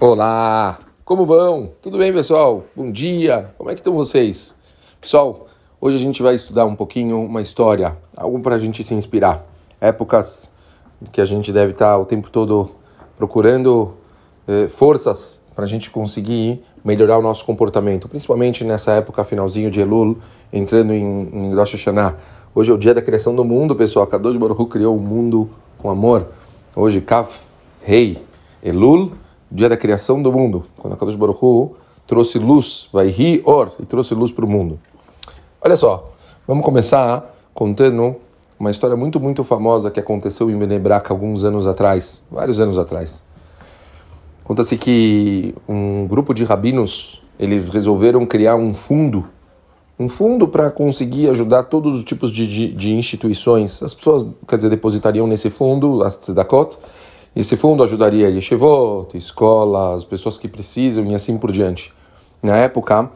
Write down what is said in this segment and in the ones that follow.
Olá, como vão? Tudo bem, pessoal? Bom dia, como é que estão vocês? Pessoal, hoje a gente vai estudar um pouquinho uma história, algo para a gente se inspirar. Épocas que a gente deve estar o tempo todo procurando eh, forças para a gente conseguir melhorar o nosso comportamento, principalmente nessa época finalzinho de Elul, entrando em, em Rosh Hashanah. Hoje é o dia da criação do mundo, pessoal. Kadosh Baruch criou o mundo com amor. Hoje, Kaf, Rei, Elul, dia da criação do mundo, quando a Kadosh Baruch Hu trouxe luz, vai ri or, e trouxe luz para o mundo. Olha só, vamos começar contando uma história muito, muito famosa que aconteceu em Benebrak alguns anos atrás, vários anos atrás. Conta-se que um grupo de rabinos, eles resolveram criar um fundo, um fundo para conseguir ajudar todos os tipos de, de, de, instituições. As pessoas, quer dizer, depositariam nesse fundo, as tzedakot, esse fundo ajudaria yeshivot, escolas, pessoas que precisam e assim por diante. Na época,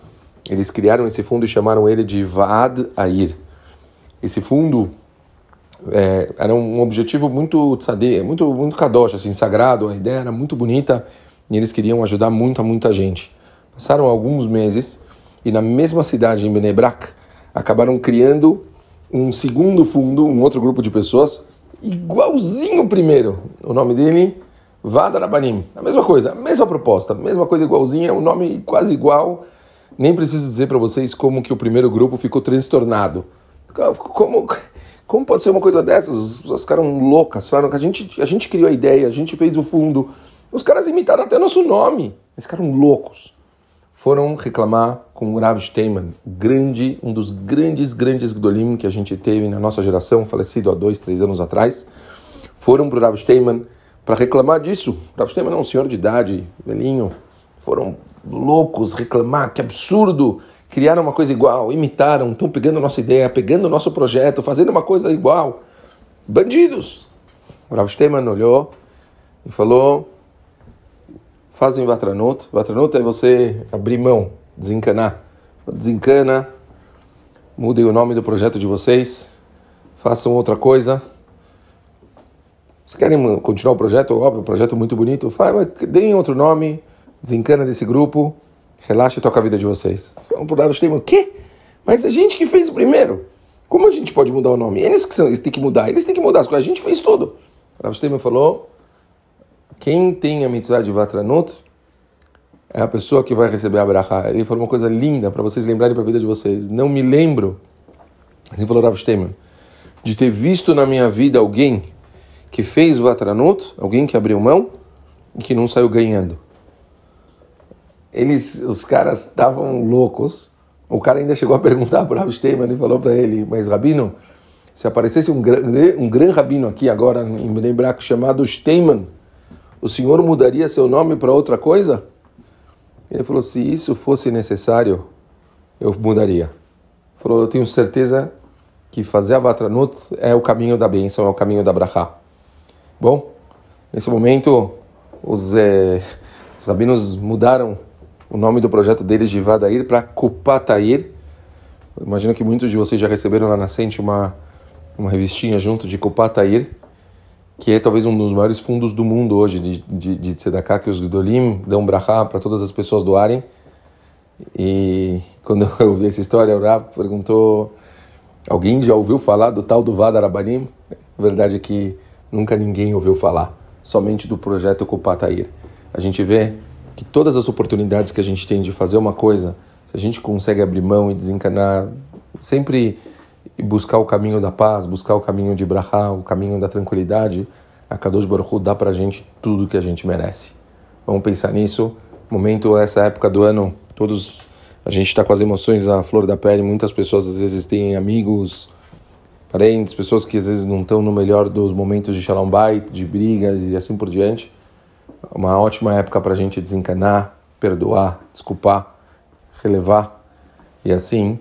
eles criaram esse fundo e chamaram ele de Vaad Air. Esse fundo é, era um objetivo muito tzadeh, muito, muito kadosh, assim, sagrado, a ideia era muito bonita e eles queriam ajudar muita, muita gente. Passaram alguns meses e na mesma cidade, em Benebrak, acabaram criando um segundo fundo, um outro grupo de pessoas, igualzinho o primeiro. O nome dele, Vadarabanim. A mesma coisa, a mesma proposta, a mesma coisa igualzinha, o um nome quase igual. Nem preciso dizer para vocês como que o primeiro grupo ficou transtornado. Como, como pode ser uma coisa dessas? As pessoas ficaram loucas, falaram que a gente, a gente criou a ideia, a gente fez o fundo. Os caras imitaram até nosso nome. Eles ficaram loucos foram reclamar com o Rav Steinman, grande, um dos grandes, grandes Gdolim que a gente teve na nossa geração, falecido há dois, três anos atrás. Foram para o Rav Steinman para reclamar disso. O Rav Steinman é um senhor de idade, velhinho. Foram loucos reclamar, que absurdo. Criaram uma coisa igual, imitaram, estão pegando nossa ideia, pegando o nosso projeto, fazendo uma coisa igual. Bandidos! O Rav Steinman olhou e falou: fazem Vatranut. Vatranut é você abrir mão, desencanar. Desencana, mudem o nome do projeto de vocês, façam outra coisa. Se querem continuar o projeto, óbvio, o projeto é muito bonito, faz, mas deem outro nome, desencana desse grupo, relaxa e toca a vida de vocês. São por lado o quê? Mas a gente que fez o primeiro. Como a gente pode mudar o nome? Eles que são, eles têm que mudar, eles têm que mudar as coisas. A gente fez tudo. O Rav falou: quem tem a mitzvah de Vatranut é a pessoa que vai receber a brachá. Ele falou uma coisa linda para vocês lembrarem para a vida de vocês. Não me lembro, assim falou Rav Steinman, de ter visto na minha vida alguém que fez Vatranut, alguém que abriu mão e que não saiu ganhando. Eles, os caras estavam loucos. O cara ainda chegou a perguntar para o Rav Steinman e falou para ele, mas Rabino, se aparecesse um, um grande rabino aqui agora em Bnei chamado Steinman, o senhor mudaria seu nome para outra coisa? Ele falou: se isso fosse necessário, eu mudaria. Ele falou: eu tenho certeza que fazer a Vatranut é o caminho da bênção, é o caminho da Brachá. Bom, nesse momento, os, eh, os rabinos mudaram o nome do projeto deles de Vadair para Kupatair. Imagino que muitos de vocês já receberam na Nascente uma, uma revistinha junto de Kupatair que é talvez um dos maiores fundos do mundo hoje de, de, de Tzedakah, que os Gdolim dão brachá para todas as pessoas doarem. E quando eu vi essa história, o Rav perguntou: alguém já ouviu falar do tal do Vada Arabanim? A verdade é que nunca ninguém ouviu falar, somente do projeto Kupatair. A gente vê que todas as oportunidades que a gente tem de fazer uma coisa, se a gente consegue abrir mão e desencanar, sempre buscar o caminho da paz, buscar o caminho de Brahá, o caminho da tranquilidade, a Kadosh Baruch Hu dá para a gente tudo que a gente merece. Vamos pensar nisso. Momento, essa época do ano, todos a gente está com as emoções à flor da pele. Muitas pessoas às vezes têm amigos, parentes, pessoas que às vezes não estão no melhor dos momentos de shalom bait, de brigas e assim por diante. Uma ótima época para a gente desencanar, perdoar, desculpar, relevar e assim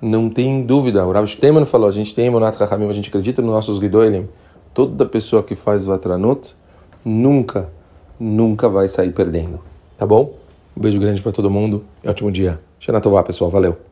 não tem dúvida. O Rav Shteman falou, a gente tem Emunat Chachamim, a gente acredita nos nossos Gidoelim. Toda pessoa que faz Vatranut nunca, nunca vai sair perdendo. Tá bom? Um beijo grande para todo mundo e ótimo dia. Shana Tová, pessoal. Valeu.